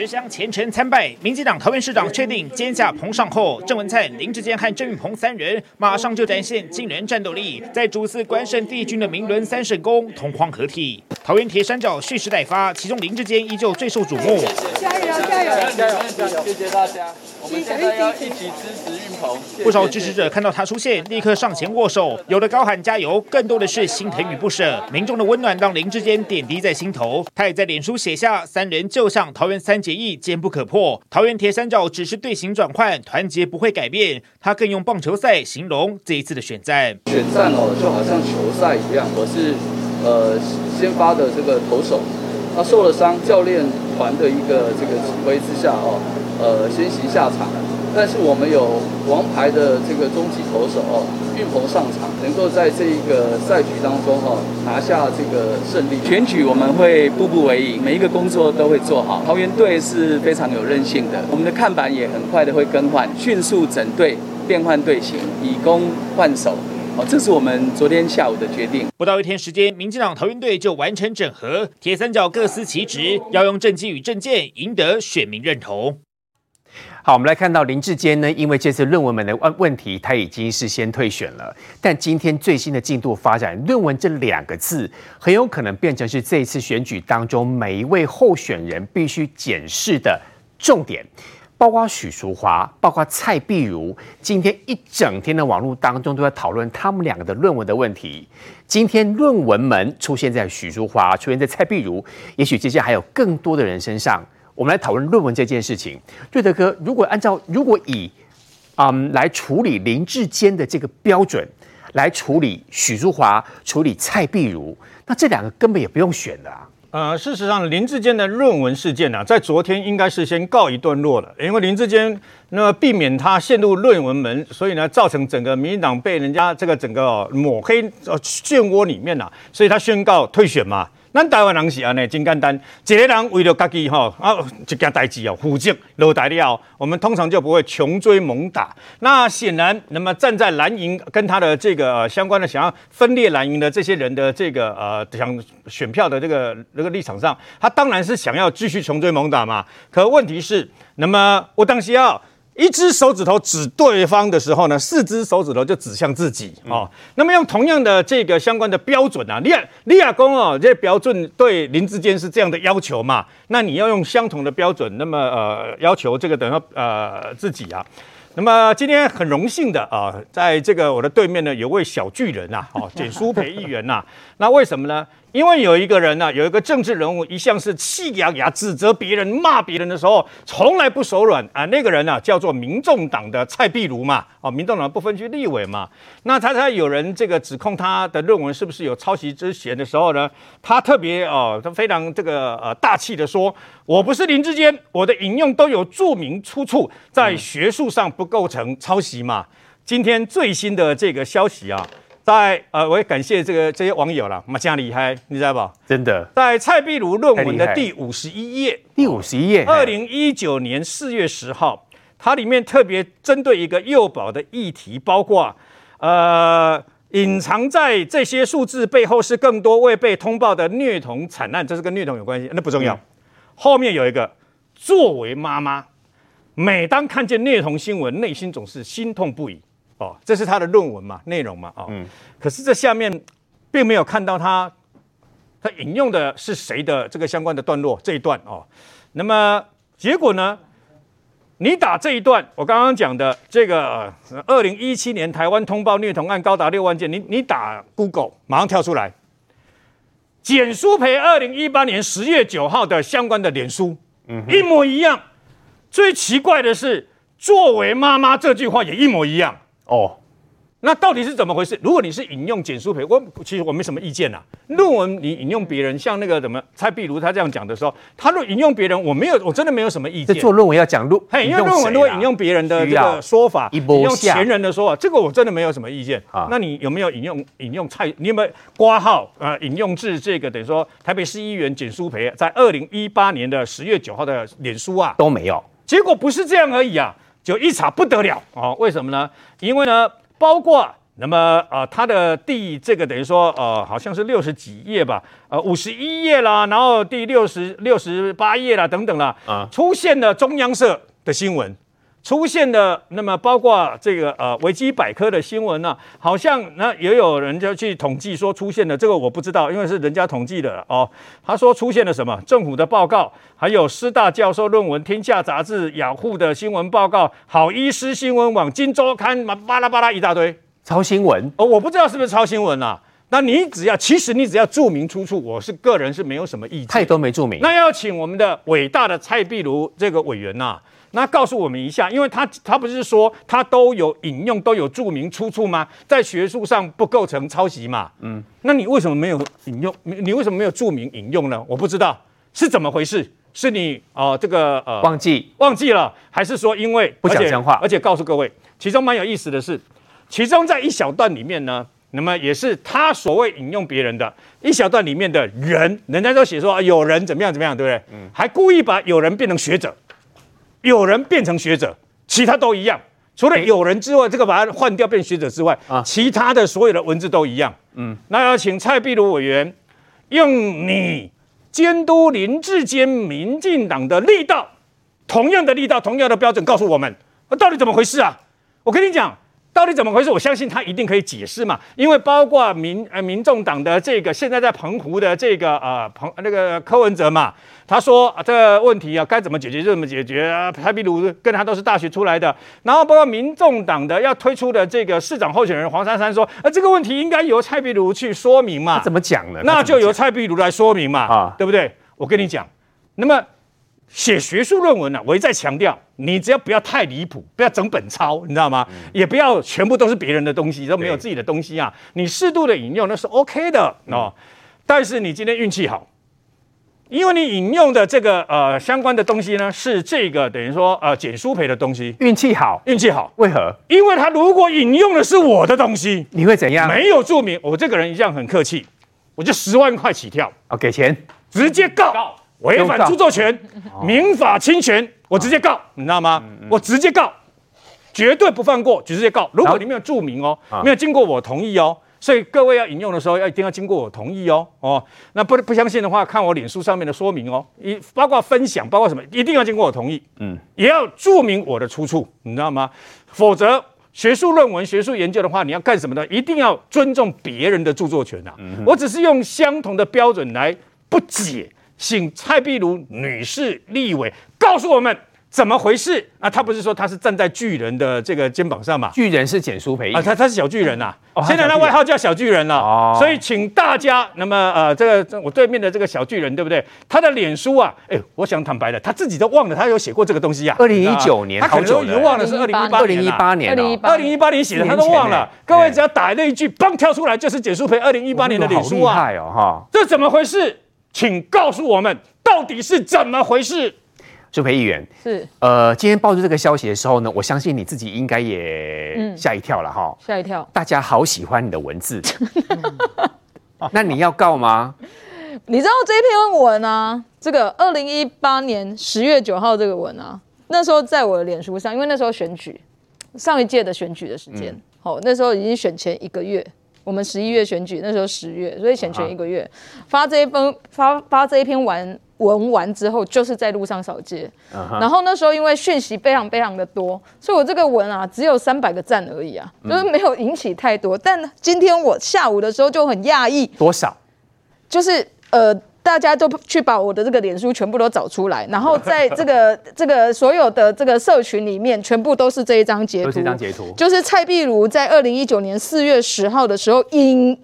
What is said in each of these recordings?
持枪虔诚参拜，民进党桃园市长确定肩下彭上后，郑文灿、林志坚和郑运鹏三人马上就展现惊人战斗力，在主祀关圣帝君的明伦三圣宫同框合体。桃园铁三角蓄势待发，其中林志坚依旧最受瞩目。加油加油加油加油！谢谢大家，我们现在要一起支持运鹏。不少支持者看到他出现，立刻上前握手，有的高喊加油，更多的是心疼与不舍。民众的温暖让林志坚点滴在心头，他也在脸书写下：三人就像桃园三结义，坚不可破。桃园铁三角只是队形转换，团结不会改变。他更用棒球赛形容这一次的选战。选战哦，就好像球赛一样，我是呃先发的这个投手。他受了伤，教练团的一个这个指挥之下哦，呃，先行下场。但是我们有王牌的这个中继投手哦，运鹏上场，能够在这一个赛局当中哦拿下这个胜利。选举我们会步步为营，每一个工作都会做好。桃园队是非常有韧性的，我们的看板也很快的会更换，迅速整队变换队形，以攻换守。这是我们昨天下午的决定。不到一天时间，民进党桃园队就完成整合，铁三角各司其职，要用政绩与政见赢得选民认同。好，我们来看到林志坚呢，因为这次论文门的问问题，他已经是先退选了。但今天最新的进度发展，论文这两个字很有可能变成是这一次选举当中每一位候选人必须检视的重点。包括许淑华，包括蔡碧如，今天一整天的网络当中都在讨论他们两个的论文的问题。今天论文门出现在许淑华，出现在蔡碧如，也许接下来还有更多的人身上。我们来讨论论文这件事情。瑞德哥，如果按照如果以嗯来处理林志坚的这个标准，来处理许淑华，处理蔡碧如，那这两个根本也不用选的啊。呃，事实上，林志坚的论文事件呢、啊，在昨天应该是先告一段落了，因为林志坚那避免他陷入论文门，所以呢，造成整个民进党被人家这个整个抹黑呃漩涡里面呐、所以他宣告退选嘛。咱台湾人是安尼，真简单。一个人为了家己吼啊，一件代志哦，负责落台了，我们通常就不会穷追猛打。那显然，那么站在蓝营跟他的这个、相关的想要分裂蓝营的这些人的这个呃想选票的这个这个立场上，他当然是想要继续穷追猛打嘛。可问题是，那么我当时要。一只手指头指对方的时候呢，四只手指头就指向自己哦。那么用同样的这个相关的标准啊，李亚李亚公哦，这标准对林志坚是这样的要求嘛？那你要用相同的标准，那么呃要求这个等于呃自己啊。那么今天很荣幸的啊，在这个我的对面呢，有位小巨人呐，哦，简舒培议员呐。那为什么呢？因为有一个人呢、有一个政治人物，一向是气牙牙指责别人、骂别人的时候，从来不手软啊。那个人呢、叫做民众党的蔡壁如嘛，哦，民众党不分区立委嘛。那他在有人这个指控他的论文是不是有抄袭之嫌的时候呢，他特别哦，他非常这个呃大气的说，我不是林志坚，我的引用都有注明出处，在学术上不构成抄袭嘛。今天最新的这个消息啊。在呃，我也感谢这个这些网友了，嘛，这样厉害，你知道不？真的，在蔡壁如论文的第五十一页，第五十一页，二零一九年四月十号，它里面特别针对一个幼保的议题，包括呃，隐藏在这些数字背后是更多未被通报的虐童惨案，这是跟虐童有关系，那不重要。嗯、后面有一个，作为妈妈，每当看见虐童新闻，内心总是心痛不已。哦，这是他的论文嘛，内容嘛，哦，嗯，可是这下面并没有看到他，他引用的是谁的这个相关的段落这一段哦，那么结果呢？你打这一段，我刚刚讲的这个二零一七年台湾通报虐童案高达六万件，你你打 Google 马上跳出来，简书培二零一八年十月九号的相关的脸书，嗯，一模一样。最奇怪的是。作为妈妈这句话也一模一样哦。那到底是怎么回事？如果你是引用简书培，我其实我没什么意见呐。论文你引用别人，像那个什么蔡壁如他这样讲的时候，他若引用别人，我没有，我真的没有什么意见。做论文要讲论，嘿，因为论文如果引用别人的这个说法，引用前人的说法，这个我真的没有什么意见。啊，那你有没有引用引用蔡？你有没有挂号呃引用至这个等于说台北市议员简书培在二零一八年的十月九号的脸书啊？都没有。结果不是这样而已啊，就一查不得了哦。为什么呢？因为呢。包括那么呃，它的第这个等于说呃，好像是六十几页吧，呃，五十一页啦，然后第六十六十八页啦等等啦，啊，出现了中央社的新闻。出现的那么包括这个呃维基百科的新闻呢、啊，好像那也有人就去统计说出现了这个我不知道，因为是人家统计的哦。他说出现了什么政府的报告，还有师大教授论文、天下杂志、雅虎的新闻报告、好医师新闻网、金周刊嘛巴拉巴拉一大堆抄新闻哦，我不知道是不是抄新闻啊？那你只要其实你只要注明出处，我是个人是没有什么意见。太多没注明，那要请我们的伟大的蔡壁如这个委员呐、啊。那告诉我们一下，因为他他不是说他都有引用都有注明出处吗？在学术上不构成抄袭嘛？嗯，那你为什么没有引用？你为什么没有注明引用呢？我不知道是怎么回事，是你哦、呃、这个呃忘记忘记了，还是说因为不讲真话？而且告诉各位，其中蛮有意思的是，其中在一小段里面呢，那么也是他所谓引用别人的一小段里面的人，人家都写说有人怎么样怎么样，对不对？嗯，还故意把有人变成学者。有人变成学者，其他都一样，除了有人之外，这个把它换掉变学者之外，啊，其他的所有的文字都一样。嗯，那要请蔡壁如委员用你监督林志坚民进党的力道，同样的力道，同样的标准，告诉我们，到底怎么回事啊？我跟你讲。到底怎么回事？我相信他一定可以解释嘛，因为包括民呃民众党的这个现在在澎湖的这个呃澎那个柯文哲嘛，他说、啊、这个问题啊该怎么解决就怎么解决啊。蔡壁如跟他都是大学出来的，然后包括民众党的要推出的这个市长候选人黄珊珊说，啊这个问题应该由蔡壁如去说明嘛。怎么讲呢？那就由蔡壁如来说明嘛，啊，对不对？我跟你讲，那么。写学术论文呢、啊，我一再强调，你只要不要太离谱，不要整本抄，你知道吗？嗯、也不要全部都是别人的东西，都没有自己的东西啊。你适度的引用那是 OK 的哦。嗯、但是你今天运气好，因为你引用的这个呃相关的东西呢，是这个等于说呃简书培的东西。运气好，运气好，为何？因为他如果引用的是我的东西，你会怎样？没有注明，我这个人一向很客气，我就十万块起跳，哦，给钱，直接告。告违反著作权、民法侵权，我直接告，你知道吗？我直接告，绝对不放过，直接告。如果你没有注明哦，没有经过我同意哦，所以各位要引用的时候要一定要经过我同意哦。哦，那不不相信的话，看我脸书上面的说明哦，一包括分享，包括什么，一定要经过我同意。嗯，也要注明我的出处，你知道吗？否则学术论文、学术研究的话，你要干什么呢？一定要尊重别人的著作权啊。我只是用相同的标准来不解。请蔡壁如女士立委告诉我们怎么回事啊？她不是说她是站在巨人的这个肩膀上嘛？巨人是简书培啊，他他是小巨人呐、啊，哦、现在他外号叫小巨人了。哦，所以请大家，那么呃，这个我对面的这个小巨人，对不对？他的脸书啊，哎，我想坦白的，他自己都忘了他有写过这个东西呀、啊。二零一九年，他可能都已经忘了是二零一八，二零一八年，二零一八年写的，他都忘了。各位只要打那一句，嘣跳出来就是简书培二零一八年的脸书啊，好厉害哦哈！这怎么回事？请告诉我们到底是怎么回事？舒培议员是呃，今天爆出这个消息的时候呢，我相信你自己应该也吓一跳了哈，吓一跳。大家好喜欢你的文字，那你要告吗？你知道这篇文啊，这个二零一八年十月九号这个文啊，那时候在我的脸书上，因为那时候选举上一届的选举的时间，好、嗯，那时候已经选前一个月。我们十一月选举，那时候十月，所以选前一个月发这一封发发这一篇完文完之后，就是在路上扫街。然后那时候因为讯息非常非常的多，所以我这个文啊只有三百个赞而已啊，就是没有引起太多。但今天我下午的时候就很讶异，多少？就是呃。大家都去把我的这个脸书全部都找出来，然后在这个 这个所有的这个社群里面，全部都是这一张截图。这张截图就是蔡壁如在二零一九年四月十号的时候引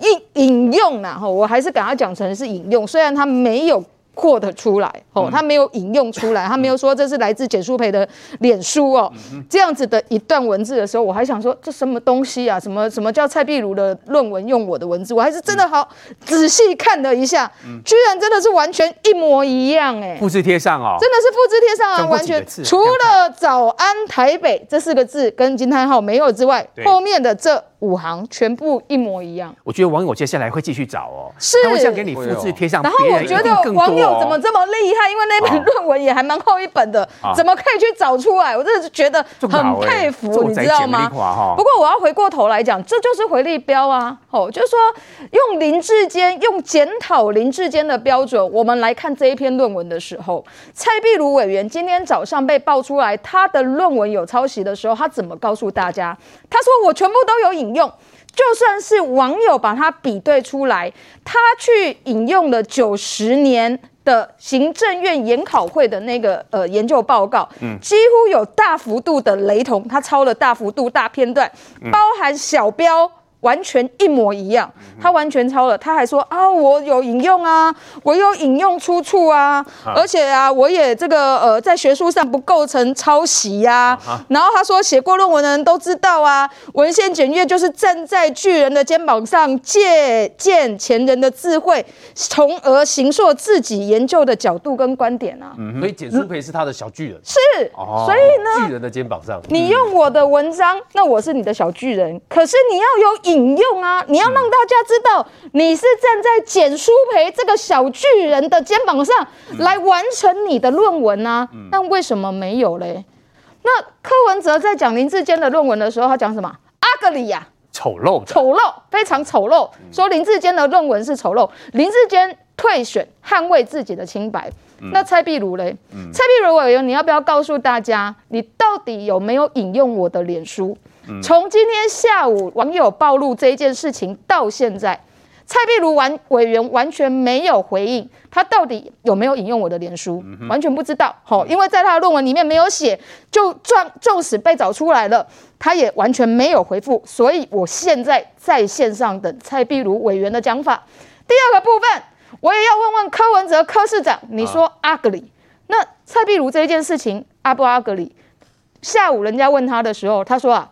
引引用，然后我还是给他讲成是引用，虽然他没有过得出来哦，他没有引用出来，他没有说这是来自简书培的脸书哦，这样子的一段文字的时候，我还想说这什么东西啊？什么什么叫蔡壁如的论文用我的文字？我还是真的好仔细看了一下，居然真的是完全一模一样哎，复制贴上哦，真的是复制贴上啊，完全。除了“早安台北”这四个字跟惊叹号没有之外，后面的这。五行全部一模一样，我觉得网友接下来会继续找哦，是，他会这样给你复制贴上。然后我觉得网友怎么这么厉害？因为那本论文也还蛮厚一本的，怎么可以去找出来？我真的是觉得很佩服，你知道吗？不过我要回过头来讲，这就是回力标啊！哦，就是说用林志坚用检讨林志坚的标准，我们来看这一篇论文的时候，蔡壁如委员今天早上被爆出来他的论文有抄袭的时候，他怎么告诉大家？他说我全部都有引。用，就算是网友把它比对出来，他去引用了九十年的行政院研考会的那个呃研究报告，嗯，几乎有大幅度的雷同，他抄了大幅度大片段，包含小标。完全一模一样，他完全抄了。他还说啊，我有引用啊，我有引用出处啊，而且啊，我也这个呃，在学术上不构成抄袭呀。然后他说，写过论文的人都知道啊，文献检阅就是站在巨人的肩膀上，借鉴前人的智慧，从而形塑自己研究的角度跟观点啊。所以简书培是他的小巨人。是，所以呢，巨人的肩膀上，你用我的文章，那我是你的小巨人。可是你要有引。引用啊！你要让大家知道，你是站在简书培这个小巨人的肩膀上来完成你的论文啊。但为什么没有嘞？那柯文哲在讲林志坚的论文的时候，他讲什么？阿格里呀，丑陋，丑陋，非常丑陋。说林志坚的论文是丑陋，林志坚退选，捍卫自己的清白。那蔡壁如嘞？蔡壁如委员，你要不要告诉大家，你到底有没有引用我的脸书？从今天下午网友暴露这一件事情到现在，蔡壁如完委员完全没有回应，他到底有没有引用我的脸书？完全不知道。好，因为在他的论文里面没有写，就纵纵使被找出来了，他也完全没有回复。所以我现在在线上等蔡壁如委员的讲法。第二个部分，我也要问问柯文哲柯市长，你说 ugly，那蔡壁如这一件事情阿不 ugly？下午人家问他的时候，他说啊。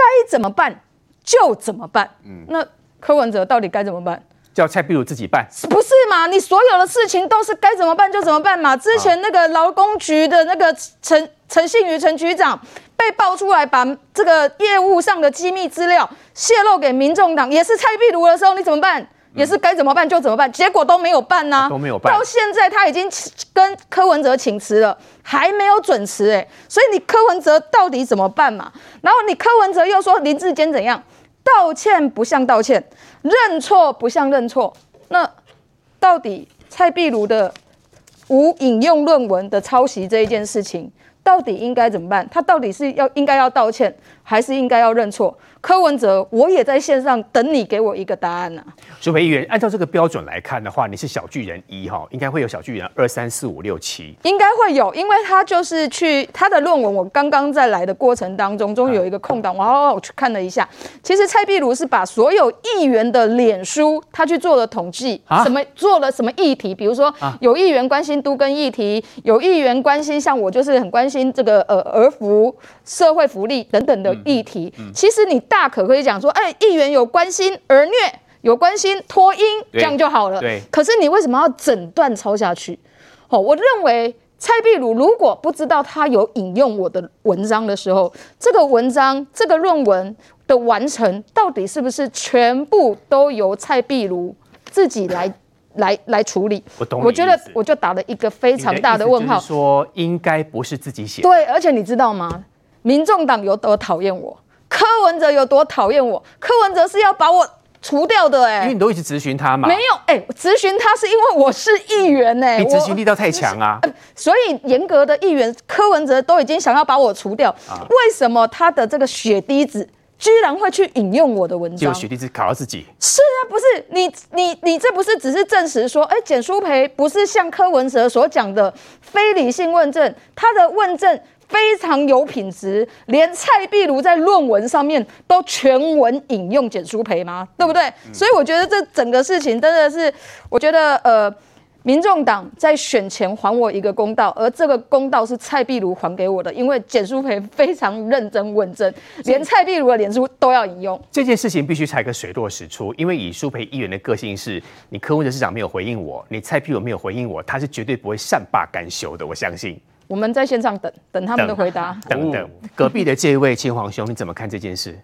该怎么办就怎么办。嗯，那柯文哲到底该怎么办？叫蔡壁如自己办？不是嘛？你所有的事情都是该怎么办就怎么办嘛？之前那个劳工局的那个陈陈信宇陈局长被爆出来，把这个业务上的机密资料泄露给民众党，也是蔡壁如的时候，你怎么办？也是该怎么办就怎么办，结果都没有办呢、啊，都没有办。到现在他已经跟柯文哲请辞了，还没有准辞哎，所以你柯文哲到底怎么办嘛？然后你柯文哲又说林志坚怎样，道歉不像道歉，认错不像认错，那到底蔡壁如的无引用论文的抄袭这一件事情，到底应该怎么办？他到底是要应该要道歉，还是应该要认错？柯文哲，我也在线上等你给我一个答案呢、啊。舒培议员，按照这个标准来看的话，你是小巨人一哈，应该会有小巨人二三四五六七，应该会有，因为他就是去他的论文，我刚刚在来的过程当中，终于有一个空档，我好好去看了一下。其实蔡壁如是把所有议员的脸书，他去做了统计，啊、什么做了什么议题，比如说有议员关心都跟议题，有议员关心像我就是很关心这个呃儿福社会福利等等的议题，嗯嗯、其实你。大可可以讲说，哎，议员有关心儿虐，有关心托婴，这样就好了。对。可是你为什么要整段抄下去？哦，我认为蔡壁如如果不知道他有引用我的文章的时候，这个文章、这个论文的完成，到底是不是全部都由蔡壁如自己来 来来处理？我懂。我觉得我就打了一个非常大的问号，说应该不是自己写。对，而且你知道吗？民众党有多讨厌我？柯文哲有多讨厌我？柯文哲是要把我除掉的哎、欸，因为你都一直质询他嘛。没有哎，质询他是因为我是议员哎、欸，你质询力道太强啊。所以严格的议员柯文哲都已经想要把我除掉。啊、为什么他的这个血滴子居然会去引用我的文章？就血滴子考到自己。是啊，不是你你你这不是只是证实说，哎，简书培不是像柯文哲所讲的非理性问政，他的问政。非常有品质，连蔡壁如在论文上面都全文引用简书培吗？对不对？嗯、所以我觉得这整个事情真的是，我觉得呃，民众党在选前还我一个公道，而这个公道是蔡壁如还给我的，因为简书培非常认真问政，连蔡壁如的脸书都要引用。这件事情必须才个水落石出，因为以书培议员的个性是，你柯文哲市长没有回应我，你蔡壁如没有回应我，他是绝对不会善罢甘休的，我相信。我们在线上等等他们的回答。等等，隔壁的这一位青黄兄，你怎么看这件事？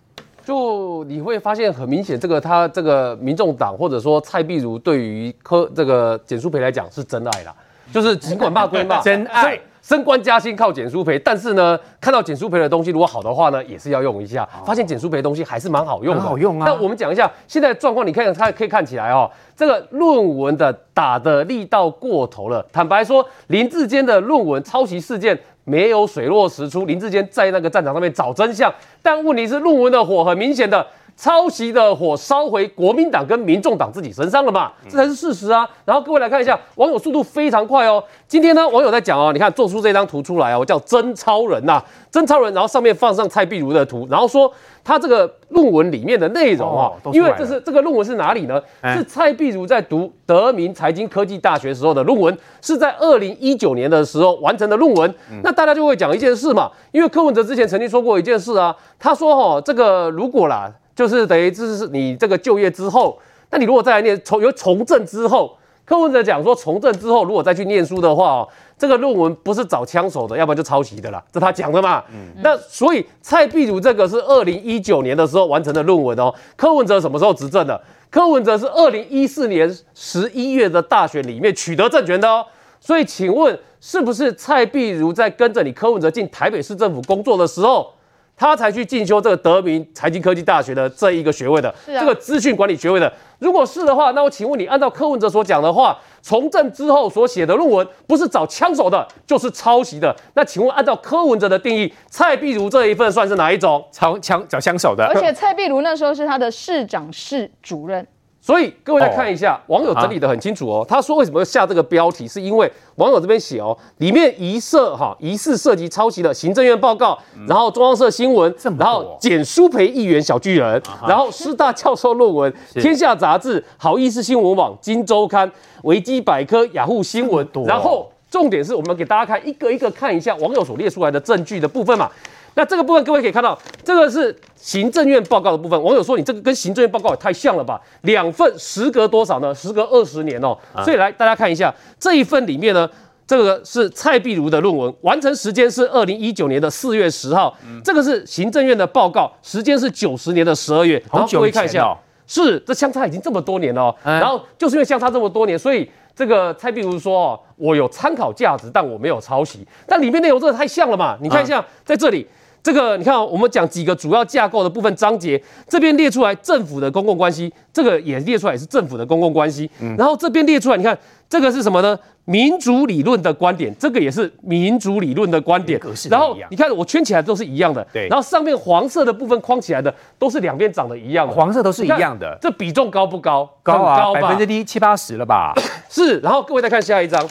就你会发现很明显，这个他这个民众党或者说蔡壁如对于柯这个简书培来讲是真爱啦，就是尽管骂归骂，真爱。升官加薪靠简书培，但是呢，看到简书培的东西如果好的话呢，也是要用一下。发现简书培的东西还是蛮好用的，好用啊。那我们讲一下现在的状况，你看它可以看起来哦，这个论文的打的力道过头了。坦白说，林志坚的论文抄袭事件没有水落石出，林志坚在那个战场上面找真相，但问题是论文的火很明显的。抄袭的火烧回国民党跟民众党自己身上了嘛？这才是事实啊！然后各位来看一下，网友速度非常快哦。今天呢，网友在讲哦，你看做出这张图出来哦，叫真超人呐、啊，真超人，然后上面放上蔡壁如的图，然后说他这个论文里面的内容啊，哦、因为这是这个论文是哪里呢？是蔡壁如在读德明财经科技大学时候的论文，是在二零一九年的时候完成的论文。那大家就会讲一件事嘛，因为柯文哲之前曾经说过一件事啊，他说哈，这个如果啦。就是等于这是你这个就业之后，那你如果再来念从由从政之后，柯文哲讲说从政之后如果再去念书的话哦，这个论文不是找枪手的，要不然就抄袭的啦，这他讲的嘛。嗯，那所以蔡壁如这个是二零一九年的时候完成的论文哦，柯文哲什么时候执政的？柯文哲是二零一四年十一月的大选里面取得政权的哦，所以请问是不是蔡壁如在跟着你柯文哲进台北市政府工作的时候？他才去进修这个德明财经科技大学的这一个学位的，这个资讯管理学位的。如果是的话，那我请问你，按照柯文哲所讲的话，从政之后所写的论文，不是找枪手的，就是抄袭的。那请问，按照柯文哲的定义，蔡壁如这一份算是哪一种？抄枪找枪手的。而且蔡壁如那时候是他的市长室主任。所以各位再看一下，网友整理的很清楚哦。他说为什么要下这个标题，是因为网友这边写哦，里面疑涉哈疑似涉及抄袭的行政院报告，然后中央社新闻，然后简书培议员小巨人，然后师大教授论文，天下杂志、好意思新闻网、金周刊、维基百科、雅虎新闻，然后重点是我们给大家看一个一个看一下网友所列出来的证据的部分嘛。那这个部分各位可以看到，这个是行政院报告的部分。网友说你这个跟行政院报告也太像了吧？两份时隔多少呢？时隔二十年哦。所以来大家看一下这一份里面呢，这个是蔡壁如的论文，完成时间是二零一九年的四月十号。这个是行政院的报告，时间是九十年的十二月。然后各位看一下，是这相差已经这么多年了哦。然后就是因为相差这么多年，所以这个蔡壁如说哦，我有参考价值，但我没有抄袭。但里面内容真的太像了嘛？你看一下，在这里。这个你看，我们讲几个主要架构的部分章节，这边列出来政府的公共关系，这个也列出来也是政府的公共关系。然后这边列出来，你看这个是什么呢？民主理论的观点，这个也是民主理论的观点。然后你看我圈起来都是一样的。对。然后上面黄色的部分框起来的都是两边长得一样的。黄色都是一样的。这比重高不高？高啊，百分之一七八十了吧？是。然后各位再看下一张，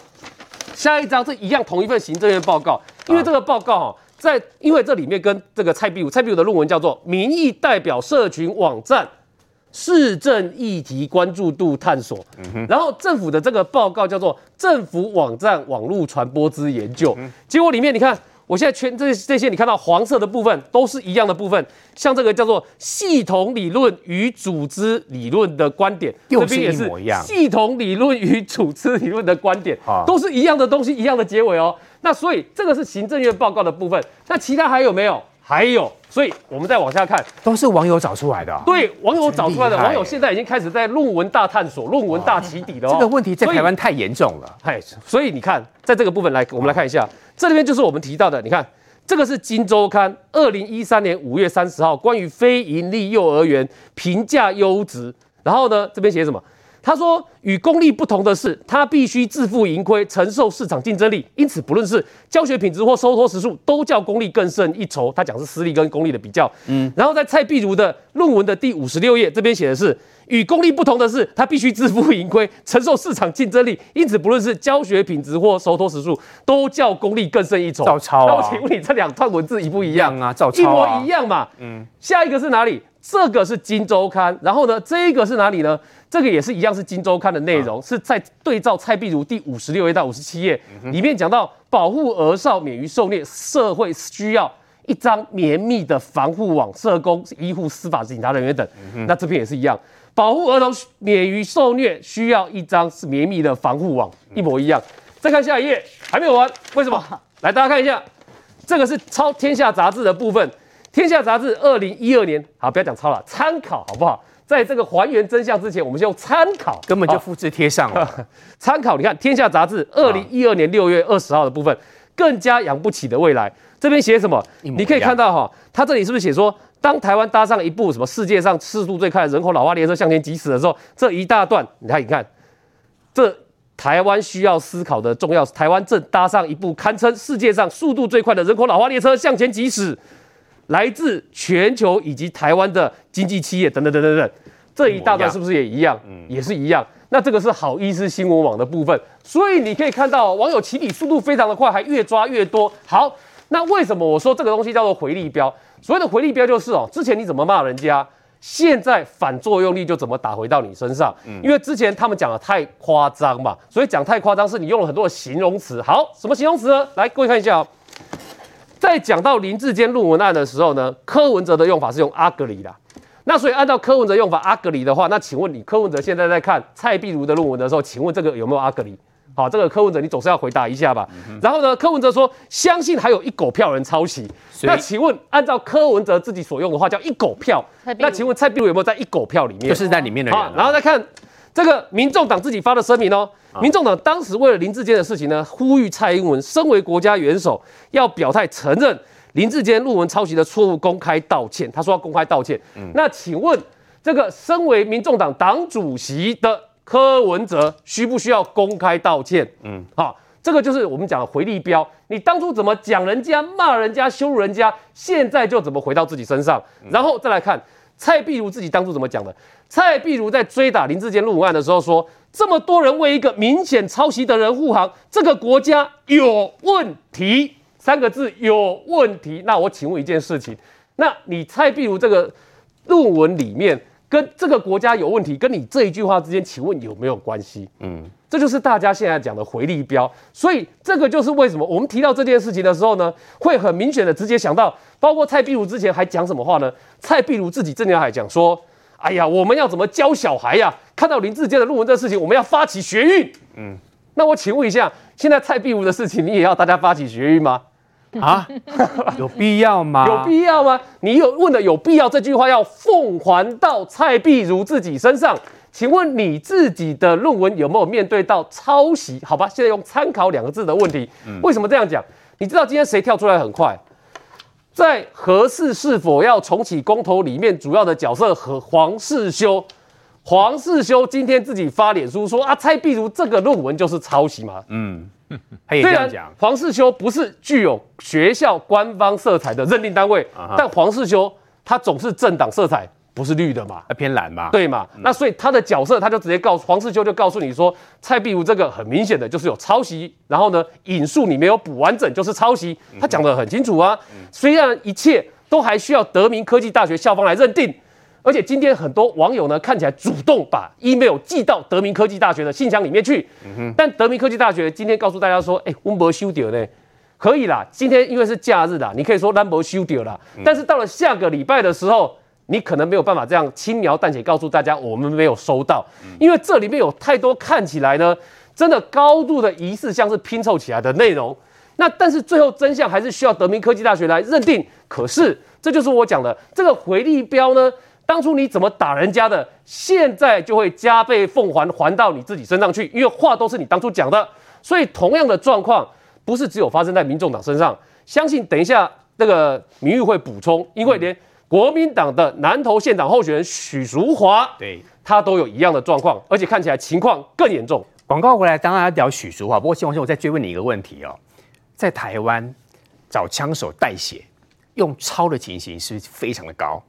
下一张这一样同一份行政院报告，因为这个报告哈。在，因为这里面跟这个蔡壁如，蔡壁如的论文叫做《民意代表社群网站市政议题关注度探索》，然后政府的这个报告叫做《政府网站网络传播之研究》，结果里面你看，我现在圈这这些，你看到黄色的部分都是一样的部分，像这个叫做系统理论与组织理论的观点，又是一模一样，系统理论与组织理论的观点，都是一样的东西，一样的结尾哦。那所以这个是行政院报告的部分，那其他还有没有？还有，所以我们再往下看，都是网友找出来的。对，网友找出来的，网友现在已经开始在论文大探索、论文大起底了。这个问题在台湾太严重了。嗨，所以你看，在这个部分来，我们来看一下，这里面就是我们提到的。你看，这个是《金周刊》二零一三年五月三十号关于非盈利幼儿园评价优质，然后呢，这边写什么？他说，与公立不同的是，他必须自负盈亏，承受市场竞争力。因此，不论是教学品质或收托时数，都较公立更胜一筹。他讲是私立跟公立的比较。嗯，然后在蔡碧如的论文的第五十六页，这边写的是，与公立不同的是，他必须自负盈亏，承受市场竞争力。因此，不论是教学品质或收托时数，都较公立更胜一筹。照抄啊！那我请问你，这两段文字一不一样啊？照抄一模一样嘛？嗯。下一个是哪里？这个是《金周刊》，然后呢，这一个是哪里呢？这个也是一样，是《金周刊》的内容，是在对照蔡壁如第五十六页到五十七页里面讲到，保护儿少免于受虐，社会需要一张绵密的防护网，社工、医护、司法、警察人员等。那这边也是一样。保护儿童免于受虐，需要一张是绵密的防护网，一模一样。再看下一页，还没有完，为什么？来，大家看一下，这个是抄《天下》杂志的部分，《天下》杂志二零一二年，好，不要讲抄了，参考好不好？在这个还原真相之前，我们先用参考，根本就复制贴上了。参考，你看《天下》杂志二零一二年六月二十号的部分，更加养不起的未来，这边写什么？你可以看到哈，它这里是不是写说？当台湾搭上一部什么世界上次速最快的人口老化列车向前疾驶的时候，这一大段，你看，你看，这台湾需要思考的重要，台湾正搭上一部堪称世界上速度最快的人口老化列车向前疾驶，来自全球以及台湾的经济企业等等等等等，这一大段是不是也一样？嗯，也是一样。那这个是好医师新闻网的部分，所以你可以看到网友起底速度非常的快，还越抓越多。好，那为什么我说这个东西叫做回力镖？所谓的回力镖就是哦，之前你怎么骂人家，现在反作用力就怎么打回到你身上。嗯，因为之前他们讲的太夸张嘛，所以讲太夸张是你用了很多的形容词。好，什么形容词呢？来，各位看一下哦，在讲到林志坚论文案的时候呢，柯文哲的用法是用 ugly 的。那所以按照柯文哲用法阿格里的话，那请问你柯文哲现在在看蔡壁如的论文的时候，请问这个有没有阿格里好，这个柯文哲你总是要回答一下吧。嗯、然后呢，柯文哲说相信还有一狗票人抄袭。那请问，按照柯文哲自己所用的话叫一狗票，那请问蔡壁如有没有在一狗票里面？就是在里面的人。好，然后再看这个民众党自己发的声明哦。民众党当时为了林志坚的事情呢，呼吁蔡英文身为国家元首要表态承认林志坚论文抄袭的错误，公开道歉。他说要公开道歉。嗯、那请问，这个身为民众党党主席的？柯文哲需不需要公开道歉？嗯，好，这个就是我们讲的回力镖。你当初怎么讲人家、骂人家、羞辱人家，现在就怎么回到自己身上。然后再来看蔡壁如自己当初怎么讲的。蔡壁如在追打林志坚论文案的时候说：“这么多人为一个明显抄袭的人护航，这个国家有问题。”三个字有问题。那我请问一件事情，那你蔡壁如这个论文里面？跟这个国家有问题，跟你这一句话之间，请问有没有关系？嗯，这就是大家现在讲的回力标。所以这个就是为什么我们提到这件事情的时候呢，会很明显的直接想到，包括蔡壁如之前还讲什么话呢？蔡壁如自己正要还讲说，哎呀，我们要怎么教小孩呀？看到林志坚的论文这事情，我们要发起学运。嗯，那我请问一下，现在蔡壁如的事情，你也要大家发起学运吗？啊，有必要吗？有必要吗？你有问的有必要这句话要奉还到蔡壁如自己身上，请问你自己的论文有没有面对到抄袭？好吧，现在用参考两个字的问题，为什么这样讲？你知道今天谁跳出来很快？在何氏是否要重启公投里面，主要的角色和黄世修，黄世修今天自己发脸书说啊，蔡壁如这个论文就是抄袭嘛？嗯。他也这样讲，黄世修不是具有学校官方色彩的认定单位，但黄世修他总是政党色彩，不是绿的嘛，偏蓝嘛，对嘛？嗯、那所以他的角色，他就直接告诉黄世修，就告诉你说，蔡壁如这个很明显的就是有抄袭，然后呢，引述你没有补完整就是抄袭，他讲得很清楚啊。嗯、虽然一切都还需要德明科技大学校方来认定。而且今天很多网友呢，看起来主动把 email 寄到德明科技大学的信箱里面去。嗯、但德明科技大学今天告诉大家说，哎、欸，温博修掉呢，可以啦。今天因为是假日啦，你可以说兰博修掉啦。嗯、但是到了下个礼拜的时候，你可能没有办法这样轻描淡写告诉大家，我们没有收到，嗯、因为这里面有太多看起来呢，真的高度的疑似，像是拼凑起来的内容。那但是最后真相还是需要德明科技大学来认定。可是这就是我讲的这个回力标呢。当初你怎么打人家的，现在就会加倍奉还，还到你自己身上去，因为话都是你当初讲的。所以同样的状况不是只有发生在民众党身上，相信等一下那个民玉会补充，因为连国民党的南投县长候选人许淑华，对，他都有一样的状况，而且看起来情况更严重。广告回来，当然要聊许淑华，不过希望我再追问你一个问题哦，在台湾找枪手代写用抄的情形是不是非常的高？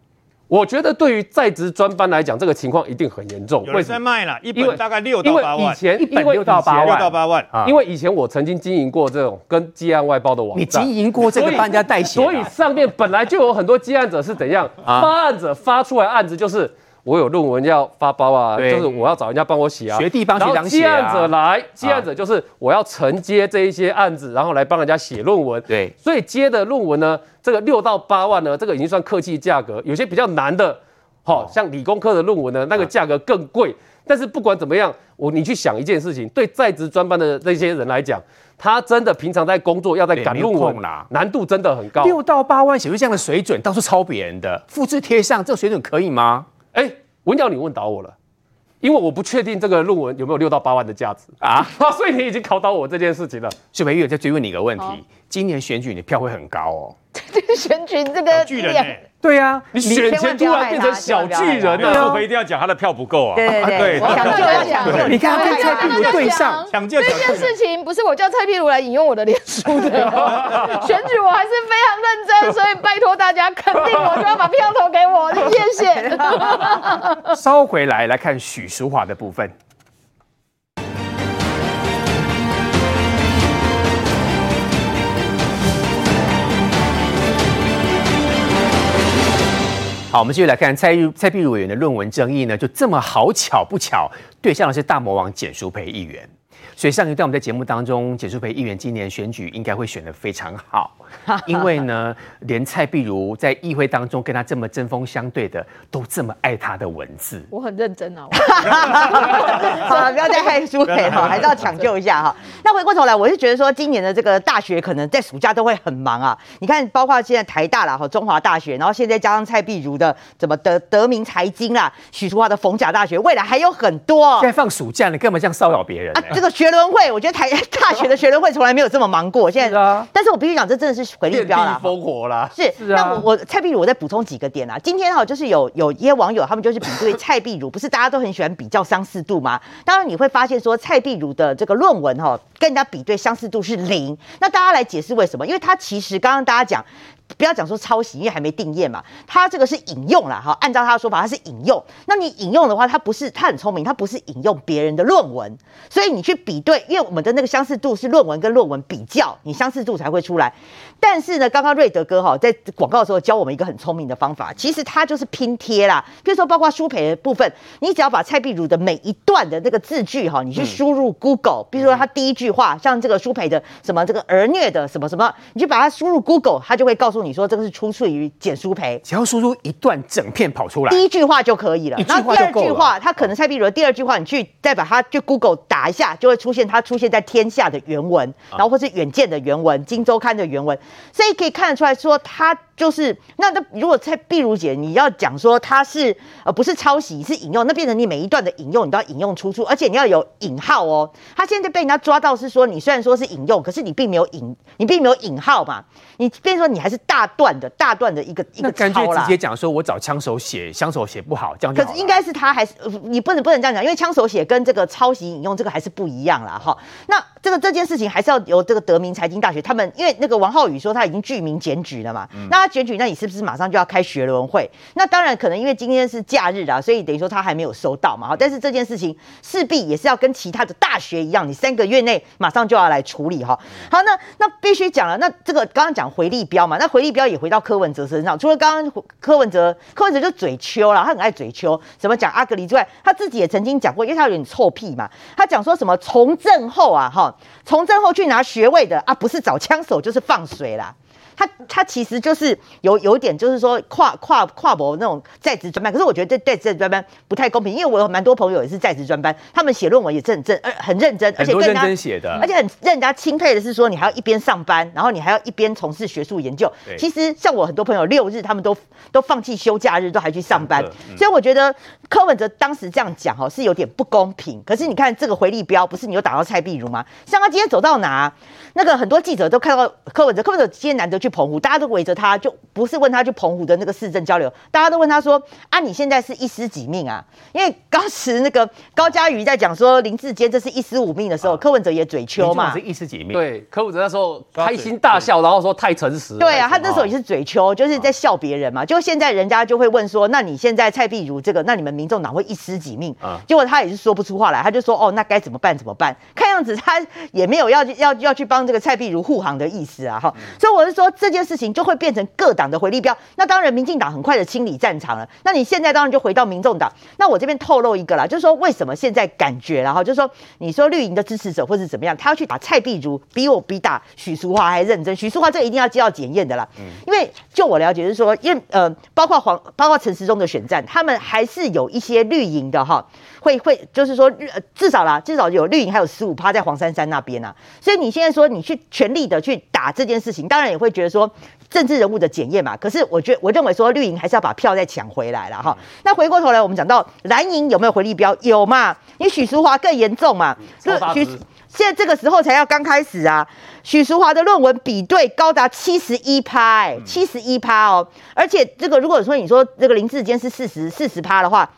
我觉得对于在职专班来讲，这个情况一定很严重。为什么卖了，一本大概六到八万。因为以前一本六到八万，六到八万啊。因为以前我曾经经营过这种跟积案外包的网站，你经营过这个帮人家代写，所以上面本来就有很多积案者是怎样发案者发出来案子就是。我有论文要发包啊，就是我要找人家帮我写啊，学弟帮学长写啊。接案者来，接案者就是我要承接这一些案子，然后来帮人家写论文。对，所以接的论文呢，这个六到八万呢，这个已经算客气价格。有些比较难的，好像理工科的论文呢，那个价格更贵。但是不管怎么样，我你去想一件事情，对在职专班的那些人来讲，他真的平常在工作要在赶论文啦，难度真的很高。六到八万写出这样的水准，到处抄别人的，复制贴上，这个水准可以吗？哎。文鸟，你问倒我了，因为我不确定这个论文有没有六到八万的价值啊，所以你已经考倒我这件事情了。许培，又在追问你一个问题：哦、今年选举你的票会很高哦？选举这个巨人、欸。对呀，你选前突然变成小巨人，那舒培一定要讲他的票不够啊！对对对，抢救要讲。你看跟蔡壁如对上，这件事情不是我叫蔡壁如来引用我的脸书的，选举我还是非常认真，所以拜托大家肯定我，就要把票投给我，谢谢。稍回来来看许淑华的部分。好，我们继续来看蔡玉蔡碧如委员的论文争议呢，就这么好巧不巧，对象是大魔王简淑培议员。所以上一段我们在节目当中，简淑培议员今年选举应该会选得非常好，因为呢，连蔡壁如在议会当中跟他这么针锋相对的，都这么爱他的文字。我很认真啊，好了，不要再害淑培哈，还是要抢救一下哈。那回过头来，我是觉得说，今年的这个大学可能在暑假都会很忙啊。你看，包括现在台大啦和中华大学，然后现在加上蔡壁如的怎么德德明财经啦，许淑华的逢甲大学，未来还有很多。现在放暑假，你干嘛这样骚扰别人、欸？啊，这个学。学伦会，我觉得台 大学的学伦会从来没有这么忙过。现在，是啊、但是我必须讲，这真的是回力 标了，烽火了。是，是啊、那我我蔡壁如，我再补充几个点啊。今天哈，就是有有一些网友，他们就是比对蔡壁如，不是大家都很喜欢比较相似度吗？当然你会发现说，蔡壁如的这个论文哈，跟人家比对相似度是零。那大家来解释为什么？因为他其实刚刚大家讲。不要讲说抄袭，因为还没定验嘛。他这个是引用啦，哈，按照他的说法，他是引用。那你引用的话，他不是，他很聪明，他不是引用别人的论文，所以你去比对，因为我们的那个相似度是论文跟论文比较，你相似度才会出来。但是呢，刚刚瑞德哥哈在广告的时候教我们一个很聪明的方法，其实他就是拼贴啦。比如说，包括舒培的部分，你只要把蔡碧如的每一段的那个字句哈，你去输入 Google，比如说他第一句话，像这个舒培的什么这个儿虐的什么什么，你就把它输入 Google，他就会告诉你说这个是出处于简书培，只要输入一段整片跑出来，第一句话就可以了。然后第二句话，他可能蔡碧如的第二句话，你去再把它去 Google 打一下，就会出现它出现在天下的原文，然后或是远见的原文、金周刊的原文，所以可以看得出来说他。就是那那如果蔡碧如姐你要讲说他是呃不是抄袭是引用，那变成你每一段的引用你都要引用出处，而且你要有引号哦。他现在被人家抓到是说你虽然说是引用，可是你并没有引，你并没有引号嘛。你变成说你还是大段的大段的一个一个抄啦。直接讲说我找枪手写，枪手写不好这样。可是应该是他还是你不能不能这样讲，因为枪手写跟这个抄袭引用这个还是不一样啦。哈。那这个这件事情还是要由这个德明财经大学他们，因为那个王浩宇说他已经具名检举了嘛，嗯、那。选举，那你是不是马上就要开学伦会？那当然可能，因为今天是假日啊，所以等于说他还没有收到嘛。但是这件事情势必也是要跟其他的大学一样，你三个月内马上就要来处理哈。好，那那必须讲了。那这个刚刚讲回力标嘛，那回力标也回到柯文哲身上。除了刚刚柯文哲，柯文哲就嘴秋了，他很爱嘴秋，什么讲阿格里之外，他自己也曾经讲过，因为他有点臭屁嘛。他讲说什么从政后啊，哈，从政后去拿学位的啊，不是找枪手就是放水啦。他他其实就是有有点就是说跨跨跨博那种在职专班，可是我觉得对在职专班不太公平，因为我有蛮多朋友也是在职专班，他们写论文也是很正，呃很认真，而且认真写的，而且很让人家钦佩的是说你还要一边上班，然后你还要一边从事学术研究。其实像我很多朋友六日他们都都放弃休假日都还去上班，嗯、所以我觉得柯文哲当时这样讲哦是有点不公平。可是你看这个回力标不是你又打到蔡碧如吗？像他今天走到哪，那个很多记者都看到柯文哲，柯文哲今天难得去。澎湖，大家都围着他，就不是问他去澎湖的那个市政交流，大家都问他说啊，你现在是一尸几命啊？因为当时那个高嘉瑜在讲说林志坚这是一尸五命的时候，啊、柯文哲也嘴秋嘛，是一尸几命。对，柯文哲那时候开心大笑，然后说太诚实。对啊，他那时候也是嘴秋，就是在笑别人嘛。就现在人家就会问说，那你现在蔡壁如这个，那你们民众党会一尸几命？啊，结果他也是说不出话来，他就说哦，那该怎么办？怎么办？看样子他也没有要要要去帮这个蔡壁如护航的意思啊，哈。所以我是说这件事情就会变成各党的回力镖。那当然，民进党很快的清理战场了。那你现在当然就回到民众党。那我这边透露一个啦，就是说为什么现在感觉然后就是说你说绿营的支持者或是怎么样，他要去打蔡壁如，比我比打许淑华还认真。许淑华这一定要接到检验的啦。嗯。因为就我了解就是说，因为呃，包括黄，包括陈时中的选战，他们还是有一些绿营的哈，会会就是说至少啦，至少有绿营还有十五趴在黄珊珊那边啊。所以你现在说你去全力的去打这件事情，当然也会觉得说。政治人物的检验嘛，可是我觉得我认为说绿营还是要把票再抢回来了哈。那回过头来，我们讲到蓝营有没有回力标？有嘛？你许淑华更严重嘛？许现在这个时候才要刚开始啊。许淑华的论文比对高达七十一趴，哎，七十一趴哦。而且这个如果说你说这个林志坚是四十四十趴的话。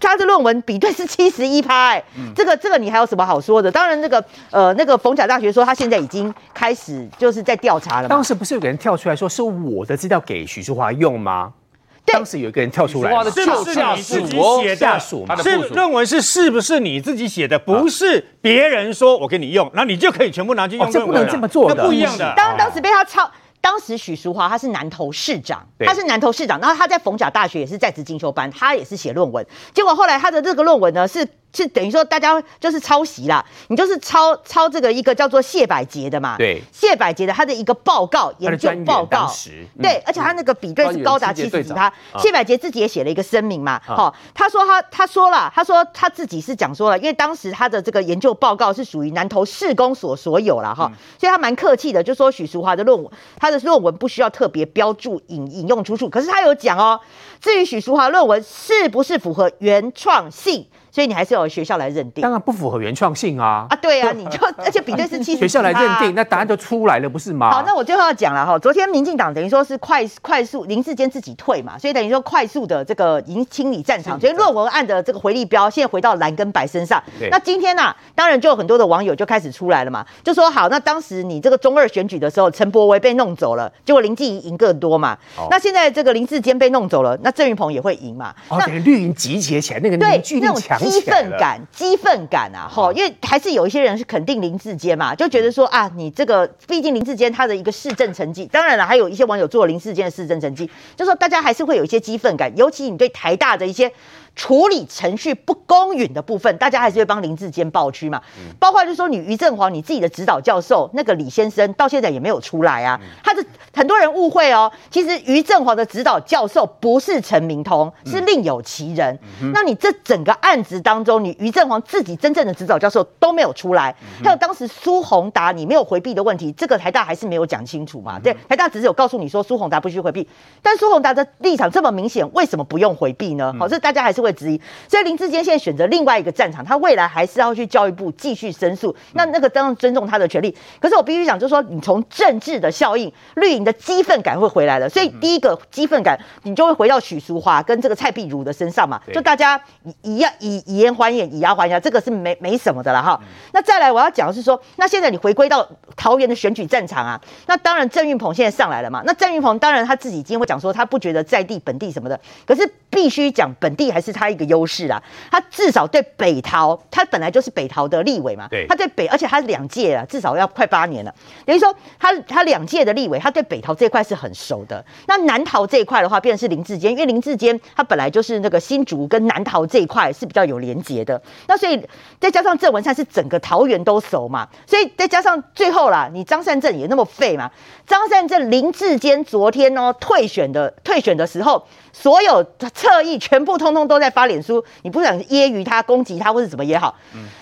他的论文比对是七十一趴，哎，这个这个你还有什么好说的？当然，那个呃，那个逢甲大学说他现在已经开始就是在调查了。当时不是有个人跳出来说是我的资料给许淑华用吗？对，当时有一个人跳出来，是不是你自己写的？下属吗？是论文是是不是你自己写的？不是别人说我给你用，那你就可以全部拿去用。这不能这么做的，不一样的。当当时被他抄。当时许淑华他是南投市长，他是南投市长，然后他在逢甲大学也是在职进修班，他也是写论文，结果后来他的这个论文呢是。是等于说大家就是抄袭啦，你就是抄抄这个一个叫做谢百杰的嘛，对，谢百杰的他的一个报告研究报告，嗯、对，而且他那个比对是高达七十几趴，谢百杰自己也写了一个声明嘛，好、哦，他说他他说了，他说他自己是讲说了，因为当时他的这个研究报告是属于南投市公所所有了哈，嗯、所以他蛮客气的，就说许淑华的论文，他的论文不需要特别标注引引用出处，可是他有讲哦，至于许淑华论文是不是符合原创性？所以你还是要有学校来认定，当然不符合原创性啊！啊，对啊，你就 而且比对是 七十，学校来认定，那答案就出来了，不是吗？好，那我最后要讲了哈，昨天民进党等于说是快快速林志坚自己退嘛，所以等于说快速的这个已经清理战场，所以论文案的这个回力标现在回到蓝跟白身上。对那今天呢、啊，当然就有很多的网友就开始出来了嘛，就说好，那当时你这个中二选举的时候，陈柏维被弄走了，结果林志颖赢更多嘛。哦、那现在这个林志坚被弄走了，那郑云鹏也会赢嘛？哦，等于绿营集结起来，那个凝聚力强激愤感。激愤感啊，哈，因为还是有一些人是肯定林志坚嘛，就觉得说啊，你这个毕竟林志坚他的一个市政成绩，当然了，还有一些网友做林志坚的市政成绩，就说大家还是会有一些激愤感，尤其你对台大的一些。处理程序不公允的部分，大家还是会帮林志坚抱屈嘛。嗯、包括就是说，你于振煌你自己的指导教授那个李先生，到现在也没有出来啊。嗯、他的很多人误会哦，其实于振煌的指导教授不是陈明通，是另有其人。那你这整个案子当中，你于振煌自己真正的指导教授都没有出来，嗯、还有当时苏宏达你没有回避的问题，这个台大还是没有讲清楚嘛？嗯、对，台大只是有告诉你说苏宏达不需回避，但苏宏达的立场这么明显，为什么不用回避呢？好、嗯，这大家还是会。之一，所以林志坚现在选择另外一个战场，他未来还是要去教育部继续申诉。那那个当然尊重他的权利，可是我必须讲，就是说你从政治的效应，绿营的激愤感会回来了。所以第一个激愤感，你就会回到许淑华跟这个蔡壁如的身上嘛，就大家以以以以言还眼，以牙还牙，这个是没没什么的了哈。那再来我要讲的是说，那现在你回归到桃园的选举战场啊，那当然郑运鹏现在上来了嘛。那郑运鹏当然他自己今天会讲说，他不觉得在地本地什么的，可是必须讲本地还是。他一个优势啦，他至少对北桃，他本来就是北桃的立委嘛，对，他对北，而且他两届啊，至少要快八年了，等于说他他两届的立委，他对北桃这一块是很熟的。那南桃这一块的话，变成是林志坚，因为林志坚他本来就是那个新竹跟南桃这一块是比较有连结的，那所以再加上郑文灿是整个桃园都熟嘛，所以再加上最后啦，你张善政也那么废嘛，张善政林志坚昨天哦退选的退选的时候。所有侧翼全部通通都在发脸书，你不想揶揄他、攻击他或者怎么也好，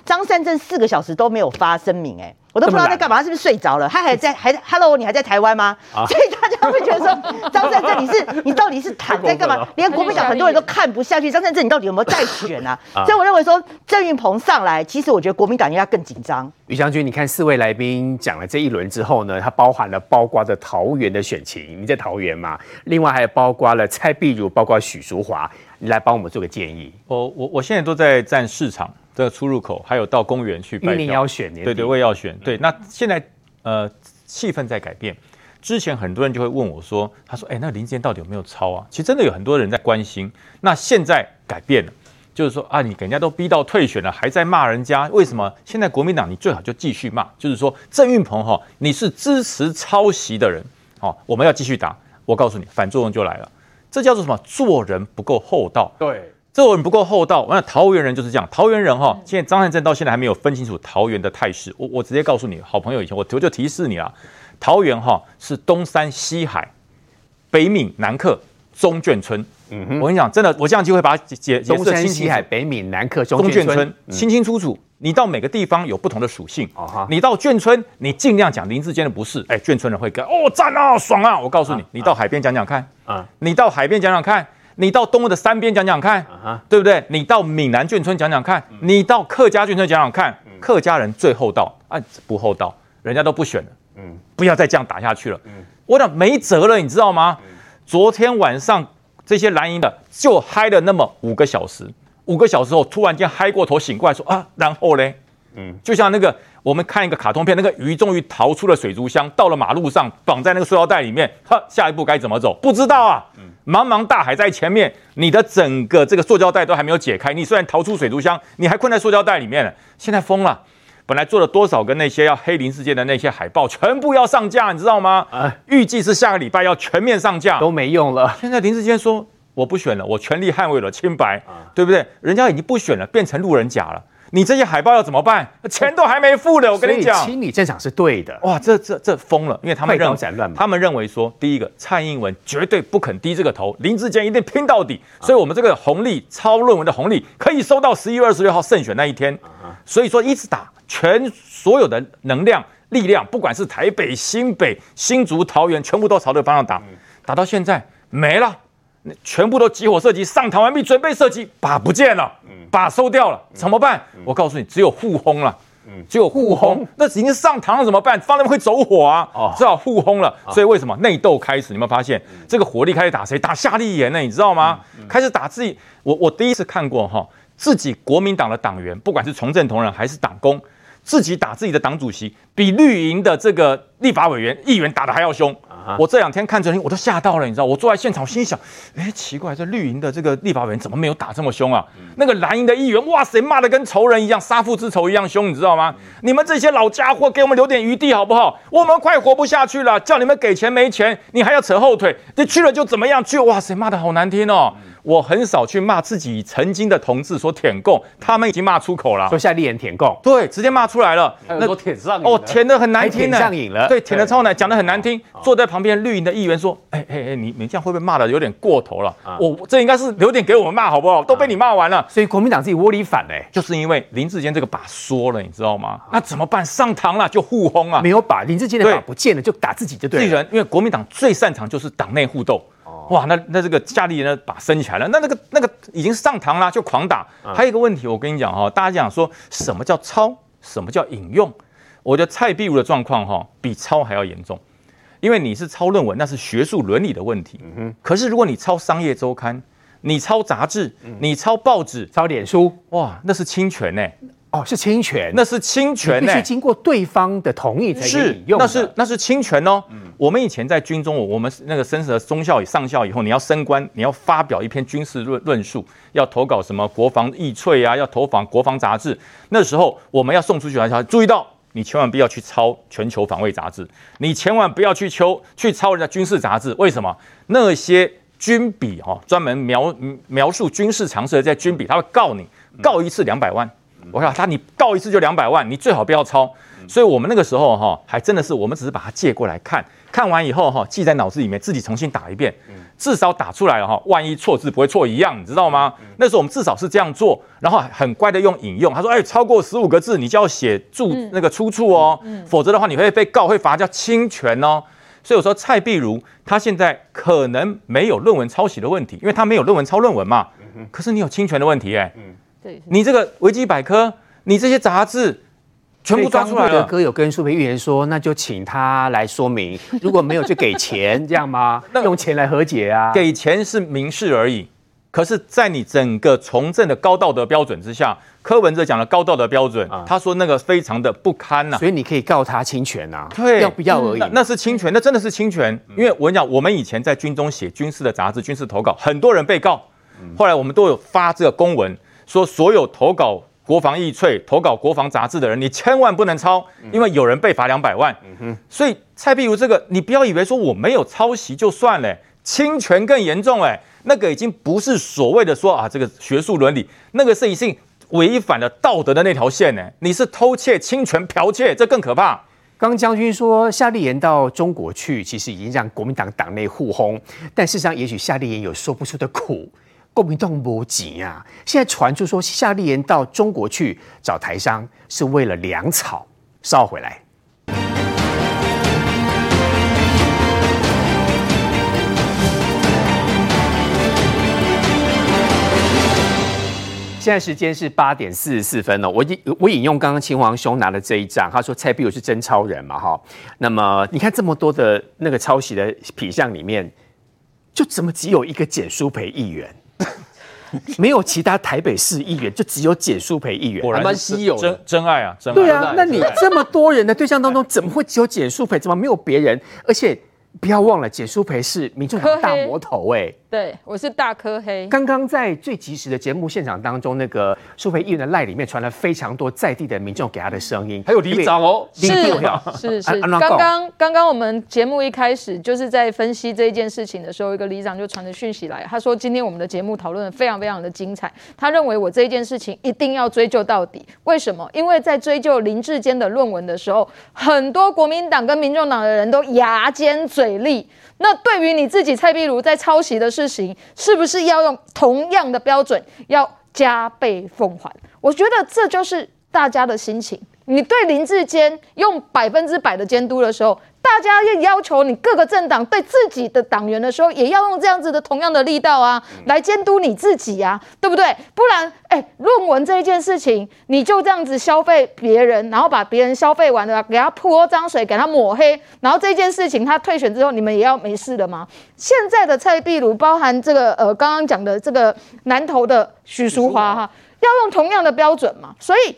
张善政四个小时都没有发声明，哎，我都不知道在干嘛，他是不是睡着了？他还在还 Hello，你还在台湾吗？啊、所以大家会觉得说，张善政你是 你到底是躺在干嘛？连国民党很多人都看不下去，张善政你到底有没有在选啊？啊所以我认为说郑运鹏上来，其实我觉得国民党应该更紧张。于将军，你看四位来宾讲了这一轮之后呢，它包含了包括的桃园的选情，你在桃园嘛？另外还有包括了蔡碧如，包括许淑华，你来帮我们做个建议。我我我现在都在站市场。的出入口，还有到公园去拜票，你要选，对对，我也要选。对，那现在呃气氛在改变，之前很多人就会问我说，他说，哎，那林智坚到底有没有抄啊？其实真的有很多人在关心。那现在改变了，就是说啊，你给人家都逼到退选了，还在骂人家，为什么？现在国民党你最好就继续骂，就是说郑运鹏哈，你是支持抄袭的人，哦，我们要继续打。我告诉你，反作用就来了，这叫做什么？做人不够厚道。对。做人不够厚道，那桃园人就是这样。桃园人哈，现在张善政到现在还没有分清楚桃园的态势。我我直接告诉你，好朋友以前我我就提示你啊，桃园哈是东山西海，北闽南客，中眷村。嗯哼，我跟你讲，真的，我这样就会把它解解释清楚。东山西海，北闽南客，中眷村，清清楚楚。你到每个地方有不同的属性。你到眷村，你尽量讲林志坚的不是，哎，眷村人会跟哦赞啊爽啊。我告诉你，你到海边讲讲看啊，你到海边讲讲看。你到东的山边讲讲看，uh huh. 对不对？你到闽南眷村讲讲看，你到客家眷村讲讲看，客家人最厚道，啊，不厚道，人家都不选了。嗯，不要再这样打下去了。嗯，我讲没辙了，你知道吗？昨天晚上这些蓝营的就嗨了那么五个小时，五个小时后突然间嗨过头醒过来说啊，然后嘞，嗯，就像那个我们看一个卡通片，那个鱼终于逃出了水族箱，到了马路上，绑在那个塑料袋里面，哈，下一步该怎么走？不知道啊。嗯。茫茫大海在前面，你的整个这个塑胶袋都还没有解开。你虽然逃出水族箱，你还困在塑胶袋里面了。现在疯了，本来做了多少个那些要黑林事件的那些海报，全部要上架，你知道吗？啊，预计是下个礼拜要全面上架，都没用了。现在林志坚说我不选了，我全力捍卫了清白，啊、对不对？人家已经不选了，变成路人甲了。你这些海报要怎么办？钱都还没付呢，我跟你讲。清理战场是对的。哇，这这这疯了，因为他们认为，他们认为说，第一个，蔡英文绝对不肯低这个头，林志坚一定拼到底。所以，我们这个红利抄论文的红利可以收到十一月二十六号胜选那一天。所以说，一直打，全所有的能量力量，不管是台北、新北、新竹、桃园，全部都朝这个方向打，打到现在没了。全部都集火射击，上膛完毕，准备射击，靶不见了，靶收掉了，怎么办？我告诉你，只有互轰了，只有互轰。那已经上膛了怎么办？放那边会走火啊，只好互轰了。所以为什么内斗开始？你有没有发现这个火力开始打谁？打夏立言呢？你知道吗？开始打自己。我我第一次看过哈，自己国民党的党员，不管是从政同仁还是党工，自己打自己的党主席，比绿营的这个立法委员、议员打的还要凶。我这两天看这我都吓到了，你知道？我坐在现场，我心想，哎，奇怪，这绿营的这个立法委员怎么没有打这么凶啊？那个蓝营的议员，哇塞，骂的跟仇人一样，杀父之仇一样凶，你知道吗？你们这些老家伙，给我们留点余地好不好？我们快活不下去了，叫你们给钱没钱，你还要扯后腿，你去了就怎么样？去，哇塞，骂的好难听哦。我很少去骂自己曾经的同志说舔共，他们已经骂出口了，说夏立言舔共，对，直接骂出来了。那都舔上哦，舔的很难听，上瘾了，对，舔的超难，讲的很难听。坐在旁边绿营的议员说：“哎哎哎，你你这样会不会骂的有点过头了？我这应该是留点给我们骂好不好？都被你骂完了，所以国民党自己窝里反嘞，就是因为林志坚这个把缩了，你知道吗？那怎么办？上堂了就互轰啊，没有把林志坚的把不见了就打自己就对了。因为国民党最擅长就是党内互斗。”哇，那那这个夏立言呢，把升起来了，那那个那个已经上膛了，就狂打。还有一个问题，我跟你讲哈，大家讲说什么叫抄，什么叫引用？我觉得蔡壁如的状况哈，比抄还要严重，因为你是抄论文，那是学术伦理的问题。嗯哼。可是如果你抄商业周刊，你抄杂志，你抄报纸，抄脸书，哇，那是侵权呢。哦，是侵权，那是侵权，必须经过对方的同意才可以用。是，那是那是侵权哦。嗯，我们以前在军中，我们那个升了中校上校以后，你要升官，你要发表一篇军事论论述，要投稿什么国防议粹啊，要投访国防杂志。那时候我们要送出去的时候，注意到你千万不要去抄全球防卫杂志，你千万不要去抄去抄人家军事杂志。为什么？那些军笔哈，专门描描述军事常识的这些军笔，他会告你，告一次两百万。我说他你告一次就两百万，你最好不要抄。所以我们那个时候哈，还真的是我们只是把它借过来看，看完以后哈，记在脑子里面，自己重新打一遍，至少打出来了哈，万一错字不会错一样，你知道吗？那时候我们至少是这样做，然后很乖的用引用，他说哎，超过十五个字你就要写注那个出处哦，否则的话你会被告会罚叫侵权哦。所以我说蔡碧如他现在可能没有论文抄袭的问题，因为他没有论文抄论文嘛，可是你有侵权的问题哎，对，你这个维基百科，你这些杂志。全部抓出来了。哥有跟舒培议员说，那就请他来说明，如果没有就给钱，这样吗？用钱来和解啊？给钱是明示而已。可是，在你整个从政的高道德标准之下，柯文哲讲的高道德标准，啊、他说那个非常的不堪呐、啊。所以你可以告他侵权啊？对，要不要而已。那，那是侵权，那真的是侵权。因为我跟你讲，我们以前在军中写军事的杂志、军事投稿，很多人被告。后来我们都有发这个公文，说所有投稿。国防易脆投稿国防杂志的人，你千万不能抄，因为有人被罚两百万。所以蔡壁如这个，你不要以为说我没有抄袭就算了，侵权更严重哎，那个已经不是所谓的说啊这个学术伦理，那个是已经违反了道德的那条线呢。你是偷窃、侵权、剽窃，这更可怕。刚将军说夏立言到中国去，其实已经让国民党党内互轰，但事实上也许夏立言有说不出的苦。国民党没钱啊！现在传出说夏立言到中国去找台商是为了粮草。稍回来。现在时间是八点四十四分了。我引我引用刚刚秦皇兄拿的这一张，他说蔡壁如是真超人嘛？哈，那么你看这么多的那个抄袭的品相里面，就怎么只有一个简舒培议员？没有其他台北市议员，就只有简淑培议员，还蛮稀有的，真真爱啊！真爱对啊，那你这么多人的对象当中，怎么会只有简淑培？怎么没有别人？而且。不要忘了，简淑培是民众党大魔头哎，对，我是大科黑。刚刚在最及时的节目现场当中，那个苏培议员的赖里面传了非常多在地的民众给他的声音，还有里长哦，是是是。刚刚刚刚我们节目一开始就是在分析这一件事情的时候，一个里长就传着讯息来，他说今天我们的节目讨论的非常非常的精彩，他认为我这一件事情一定要追究到底。为什么？因为在追究林志坚的论文的时候，很多国民党跟民众党的人都牙尖嘴。利，那对于你自己蔡壁如在抄袭的事情，是不是要用同样的标准，要加倍奉还？我觉得这就是大家的心情。你对林志坚用百分之百的监督的时候。大家要要求你各个政党对自己的党员的时候，也要用这样子的同样的力道啊，来监督你自己啊，对不对？不然，哎，论文这一件事情，你就这样子消费别人，然后把别人消费完了，给他泼脏水，给他抹黑，然后这件事情他退选之后，你们也要没事的吗？现在的蔡壁如，包含这个呃刚刚讲的这个南投的许淑华哈，要用同样的标准嘛？所以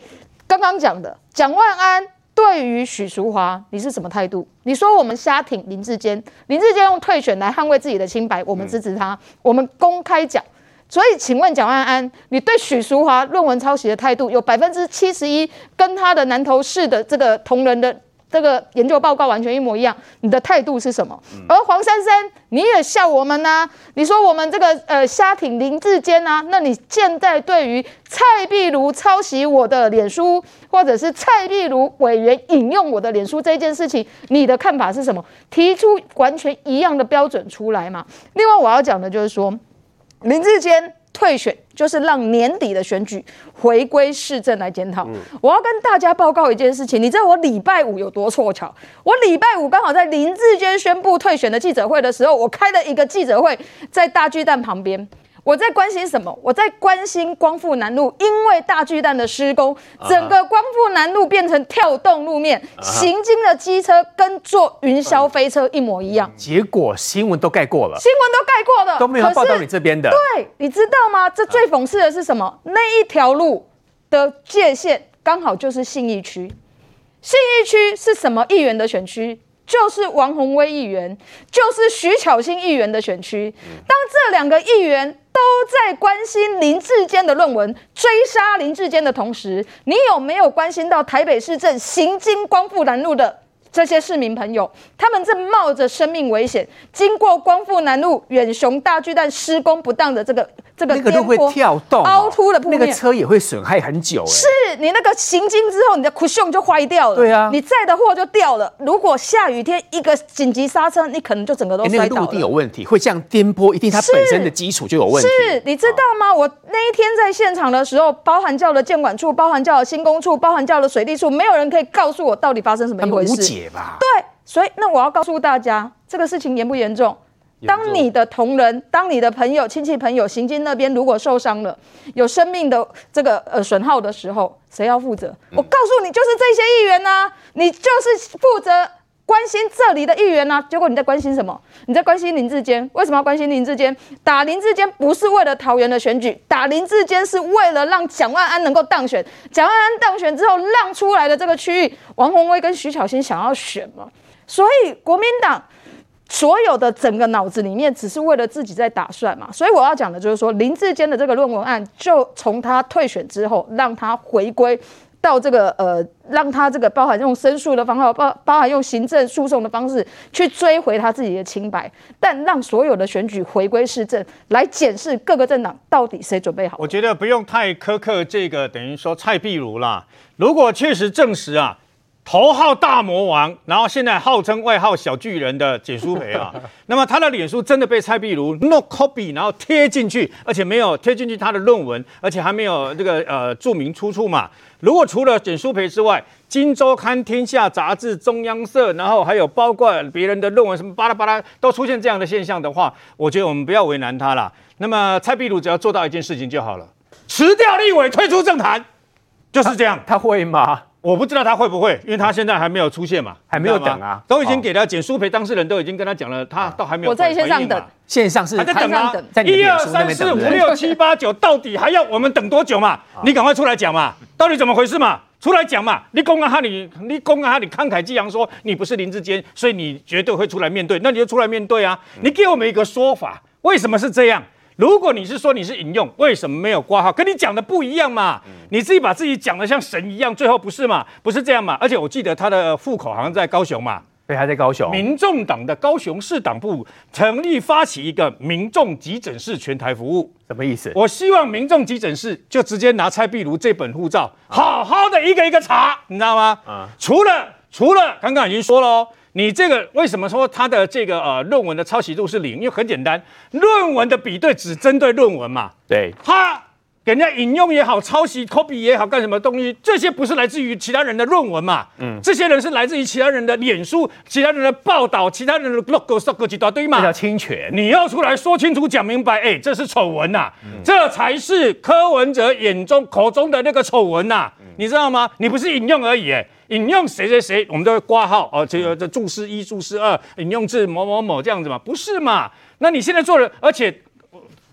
刚刚讲的蒋万安。对于许淑华，你是什么态度？你说我们瞎挺林志坚，林志坚用退选来捍卫自己的清白，我们支持他，我们公开讲。所以，请问蒋万安，你对许淑华论文抄袭的态度，有百分之七十一跟他的南投市的这个同仁的。这个研究报告完全一模一样，你的态度是什么？而黄珊珊，你也笑我们呐、啊？你说我们这个呃瞎挺林志坚呐？那你现在对于蔡壁如抄袭我的脸书，或者是蔡壁如委员引用我的脸书这件事情，你的看法是什么？提出完全一样的标准出来嘛？另外我要讲的就是说，林志坚。退选就是让年底的选举回归市政来检讨。我要跟大家报告一件事情，你知道我礼拜五有多凑巧？我礼拜五刚好在林志坚宣布退选的记者会的时候，我开了一个记者会，在大巨蛋旁边。我在关心什么？我在关心光复南路，因为大巨蛋的施工，整个光复南路变成跳动路面，行经的机车跟坐云霄飞车一模一样。结果新闻都盖过了，新闻都盖过了，都没有报道你这边的。对，你知道吗？这最讽刺的是什么？那一条路的界限刚好就是信义区，信义区是什么议员的选区？就是王宏威议员，就是徐巧芯议员的选区。当这两个议员都在关心林志坚的论文，追杀林志坚的同时，你有没有关心到台北市政行经光复南路的这些市民朋友，他们正冒着生命危险，经过光复南路远雄大巨蛋施工不当的这个这个那个都会跳动、凹凸的铺面，那个车也会损害很久。是你那个行经之后，你的 cushion 就坏掉了。对啊，你载的货就掉了。如果下雨天一个紧急刹车，你可能就整个都摔倒了。那个陆地有问题，会这样颠簸，一定它本身的基础就有问题。是，你知道吗？我那一天在现场的时候，包含叫了建管处，包含叫了新工处，包含叫了水利处，没有人可以告诉我到底发生什么一回事。无解吧？对。所以，那我要告诉大家，这个事情严不严重？当你的同仁、当你的朋友、亲戚朋友行经那边如果受伤了，有生命的这个呃损耗的时候，谁要负责？嗯、我告诉你，就是这些议员呐、啊，你就是负责关心这里的议员呢、结果你在关心什么？你在关心林志坚？为什么要关心林志坚？打林志坚不是为了桃园的选举，打林志坚是为了让蒋万安能够当选。蒋万安当选之后，让出来的这个区域，王宏威跟徐巧芯想要选嘛？所以国民党所有的整个脑子里面只是为了自己在打算嘛，所以我要讲的就是说林志坚的这个论文案，就从他退选之后，让他回归到这个呃，让他这个包含用申诉的方法，包包含用行政诉讼的方式去追回他自己的清白，但让所有的选举回归市政来检视各个政党到底谁准备好。我觉得不用太苛刻，这个等于说蔡壁如啦，如果确实证实啊。头号大魔王，然后现在号称外号小巨人的简书培啊，那么他的脸书真的被蔡壁如 no copy，然后贴进去，而且没有贴进去他的论文，而且还没有这个呃注明出处嘛。如果除了简书培之外，《今周刊》、《天下杂志》、中央社，然后还有包括别人的论文什么巴拉巴拉，都出现这样的现象的话，我觉得我们不要为难他了。那么蔡壁如只要做到一件事情就好了，辞掉立委，退出政坛，就是这样。他，他会吗？我不知道他会不会，因为他现在还没有出现嘛，还没有等啊，都已经给他简舒培当事人都已经跟他讲了，他都还没有。我在线上等，线上是还在等啊，在一二三四五六七八九，到底还要我们等多久嘛？你赶快出来讲嘛，到底怎么回事嘛？出来讲嘛！你公开哈你，你公开哈你慷慨激昂说你不是林志坚，所以你绝对会出来面对，那你就出来面对啊！你给我们一个说法，为什么是这样？如果你是说你是引用，为什么没有挂号？跟你讲的不一样嘛？你自己把自己讲的像神一样，最后不是嘛？不是这样嘛？而且我记得他的户口好像在高雄嘛？对，还在高雄。民众党的高雄市党部成立发起一个民众急诊室全台服务，什么意思？我希望民众急诊室就直接拿蔡壁如这本护照，好好的一个一个查，你知道吗？啊，除了除了刚刚已经说了哦。你这个为什么说他的这个呃论文的抄袭度是零？因为很简单，论文的比对只针对论文嘛。对，他给人家引用也好，抄袭 copy 也好，干什么东西？这些不是来自于其他人的论文嘛？嗯，这些人是来自于其他人的脸书、其他人的报道、其他人的 logo、logo 几大堆嘛？这叫侵权。你要出来说清楚、讲明白，哎，这是丑闻呐，嗯、这才是柯文哲眼中口中的那个丑闻呐，嗯、你知道吗？你不是引用而已，哎。引用谁谁谁，我们都会挂号哦，这个这注释一、注释二，引用自某某某这样子嘛？不是嘛？那你现在做的，而且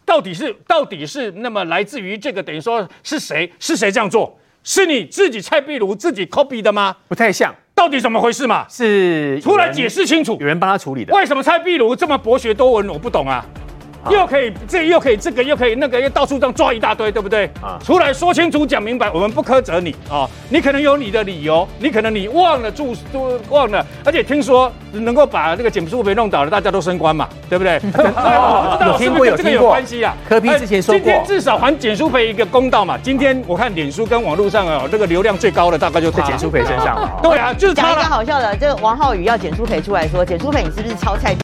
到底是到底是那么来自于这个，等于说是谁是谁这样做？是你自己蔡壁如自己 copy 的吗？不太像，到底怎么回事嘛？是出来解释清楚，有人帮他处理的。为什么蔡壁如这么博学多闻？我不懂啊。又可以这又可以这个又可以那个又到处这样抓一大堆，对不对？啊，出来说清楚讲明白，我们不苛责你啊。你可能有你的理由，你可能你忘了注都忘了，而且听说能够把这个简书培弄倒了，大家都升官嘛，对不对？我不 知道是不是有这个有关系啊？柯比之前说过，今天至少还简书培一个公道嘛。今天我看脸书跟网络上啊，这个流量最高的大概就在简书培身上。对啊，就是他。讲一个好笑的，这个王浩宇要简书培出来说，简书培你是不是抄蔡？